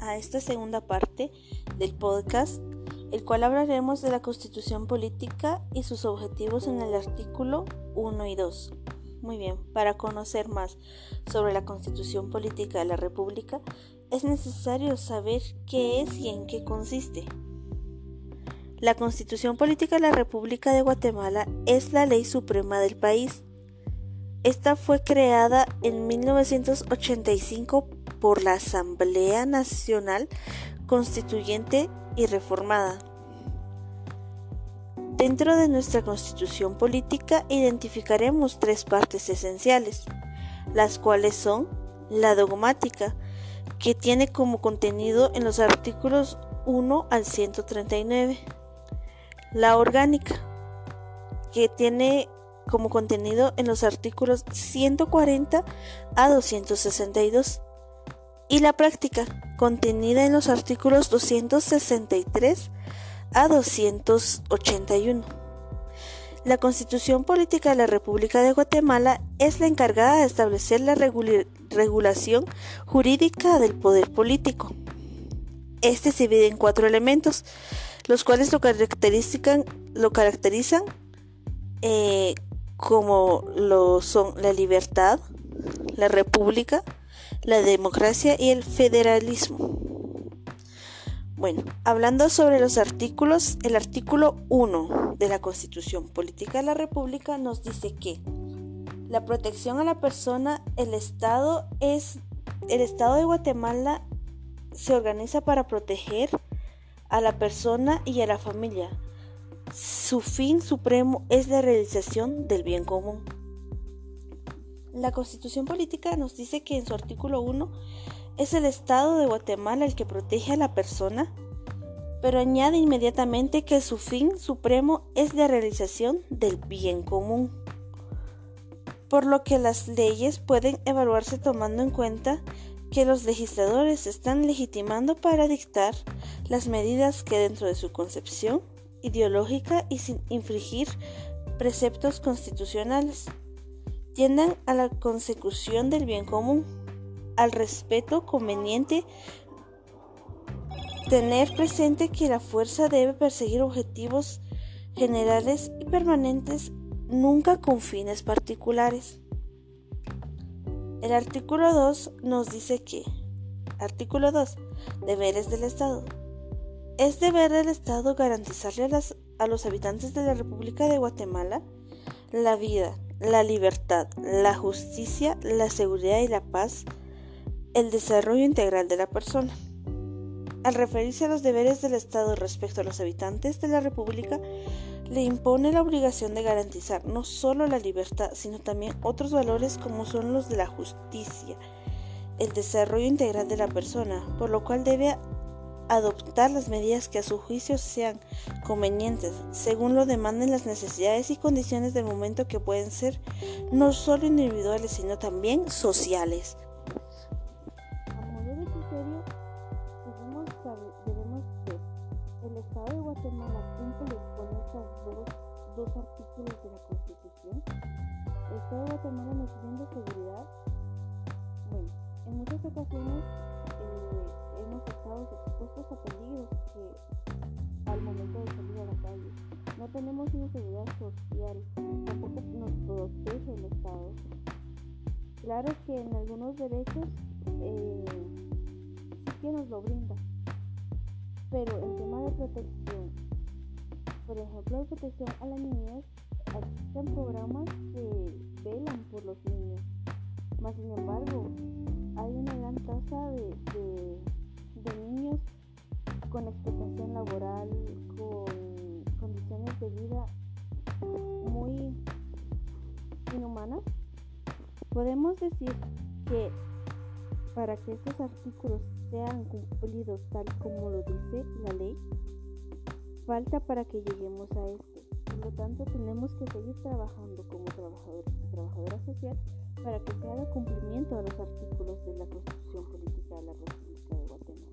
a esta segunda parte del podcast, el cual hablaremos de la Constitución Política y sus objetivos en el artículo 1 y 2. Muy bien, para conocer más sobre la Constitución Política de la República, es necesario saber qué es y en qué consiste. La Constitución Política de la República de Guatemala es la ley suprema del país. Esta fue creada en 1985 por la Asamblea Nacional Constituyente y Reformada. Dentro de nuestra constitución política identificaremos tres partes esenciales, las cuales son la dogmática, que tiene como contenido en los artículos 1 al 139, la orgánica, que tiene como contenido en los artículos 140 a 262, y la práctica, contenida en los artículos 263 a 281. La Constitución Política de la República de Guatemala es la encargada de establecer la regulación jurídica del poder político. Este se divide en cuatro elementos, los cuales lo caracterizan, eh, como lo son la libertad, la república, la democracia y el federalismo. Bueno, hablando sobre los artículos, el artículo 1 de la Constitución Política de la República nos dice que la protección a la persona, el Estado es el Estado de Guatemala se organiza para proteger a la persona y a la familia. Su fin supremo es la realización del bien común. La Constitución Política nos dice que en su artículo 1 es el Estado de Guatemala el que protege a la persona, pero añade inmediatamente que su fin supremo es la realización del bien común, por lo que las leyes pueden evaluarse tomando en cuenta que los legisladores están legitimando para dictar las medidas que dentro de su concepción ideológica y sin infringir preceptos constitucionales tiendan a la consecución del bien común, al respeto conveniente, tener presente que la fuerza debe perseguir objetivos generales y permanentes, nunca con fines particulares. El artículo 2 nos dice que, artículo 2, deberes del Estado. Es deber del Estado garantizarle a, a los habitantes de la República de Guatemala la vida, la libertad, la justicia, la seguridad y la paz, el desarrollo integral de la persona. Al referirse a los deberes del Estado respecto a los habitantes de la República, le impone la obligación de garantizar no solo la libertad, sino también otros valores como son los de la justicia, el desarrollo integral de la persona, por lo cual debe adoptar las medidas que a su juicio sean convenientes, según lo demanden las necesidades y condiciones del momento que pueden ser no solo individuales, sino también sociales. A modo de criterio, debemos, ver el Estado de Guatemala cumple con estos dos, dos artículos de la Constitución. El Estado de Guatemala nos brinda seguridad. Bueno, en muchas ocasiones eh, tenemos una seguridad social, tampoco nos protege el Estado. Claro que en algunos derechos eh, sí que nos lo brinda, pero en tema de protección, por ejemplo, de protección a la niñez, existen programas que velan por los niños. Más sin embargo, hay una gran tasa de, niños con explotación laboral, con condiciones de vida muy inhumanas. Podemos decir que para que estos artículos sean cumplidos tal como lo dice la ley, falta para que lleguemos a esto. Por lo tanto, tenemos que seguir trabajando como trabajadores y trabajadoras sociales para que se haga cumplimiento a los artículos de la Constitución Política de la República de Guatemala.